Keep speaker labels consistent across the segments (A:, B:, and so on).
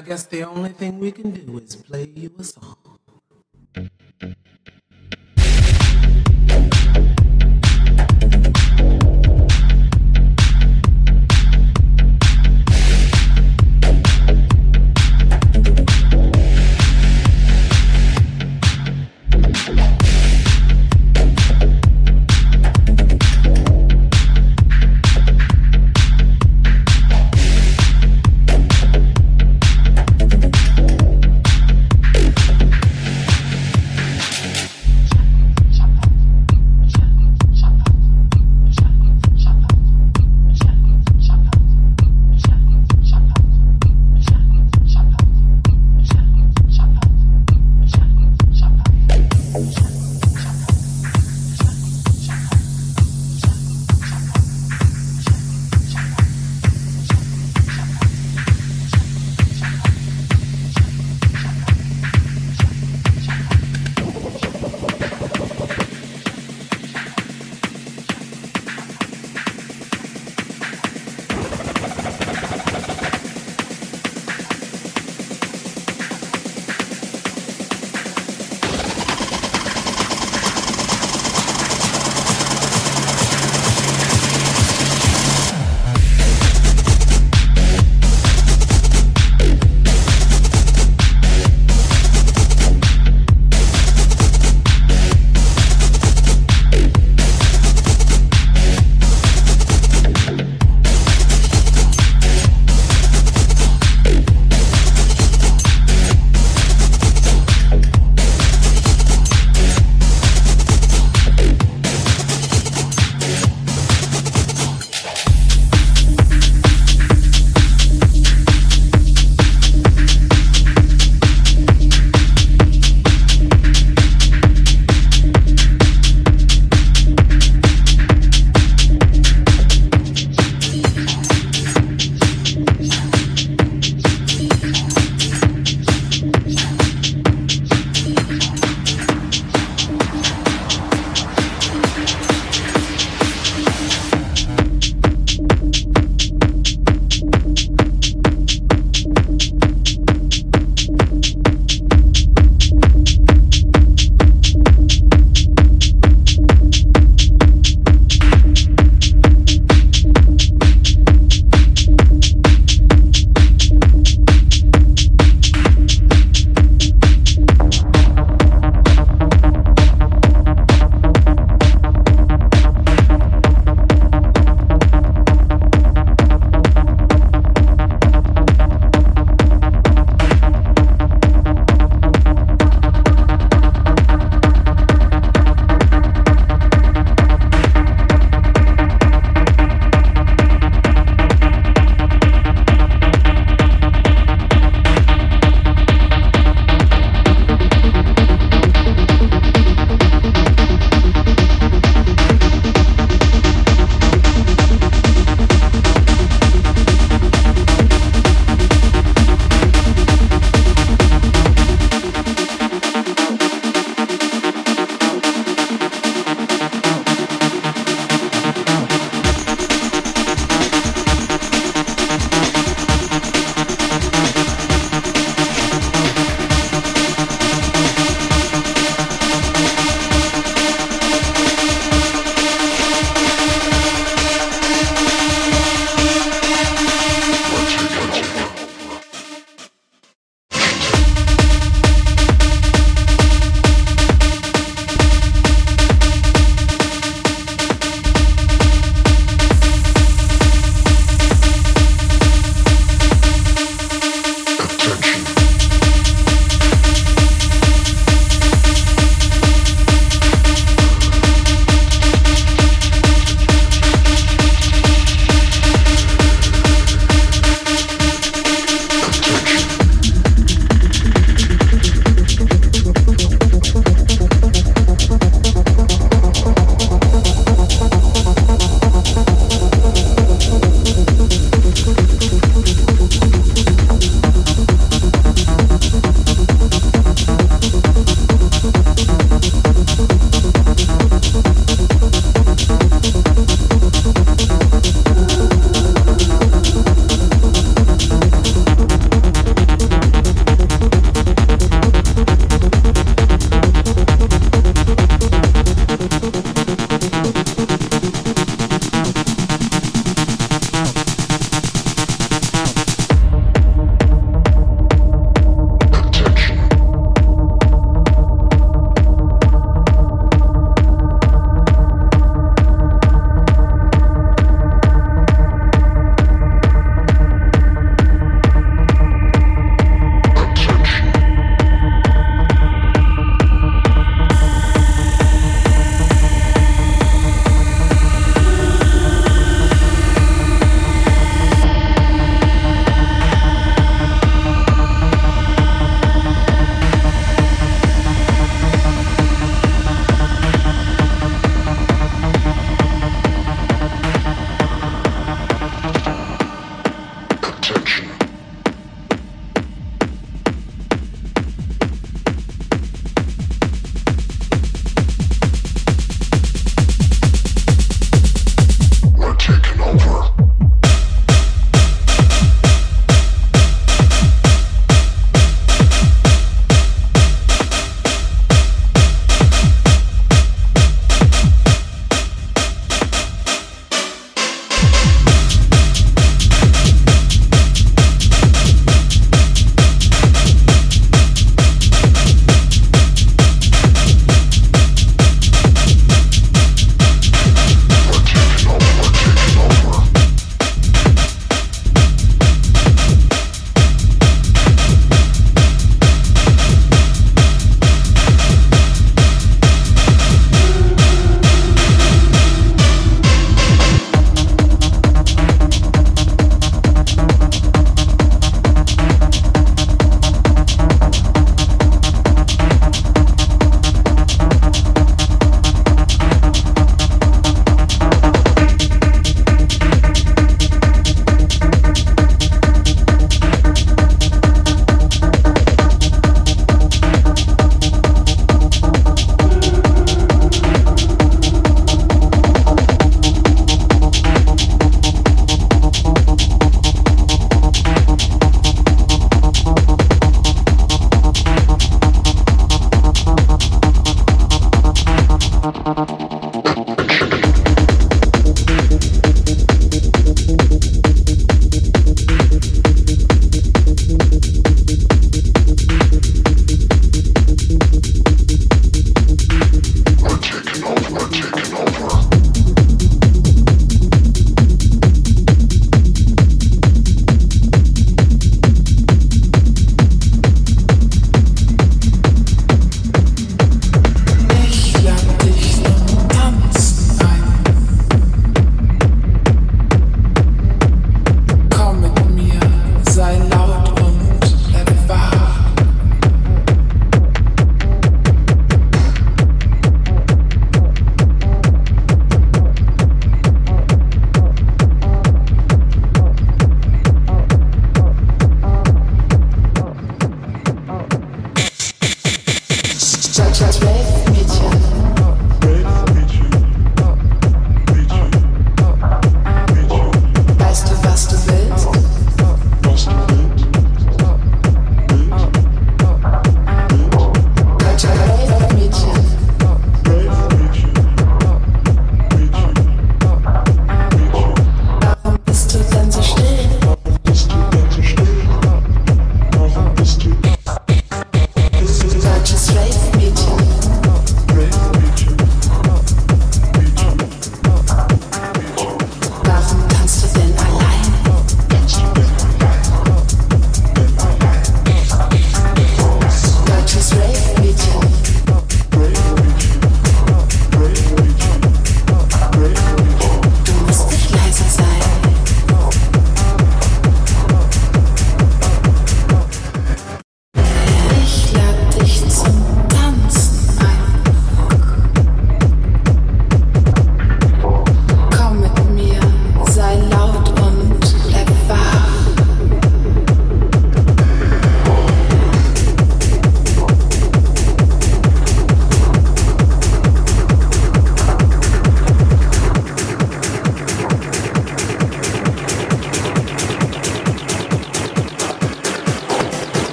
A: guess the only thing we can do is play you a song.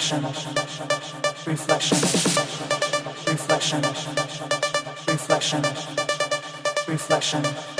B: reflection, reflection, reflection, reflection, reflection.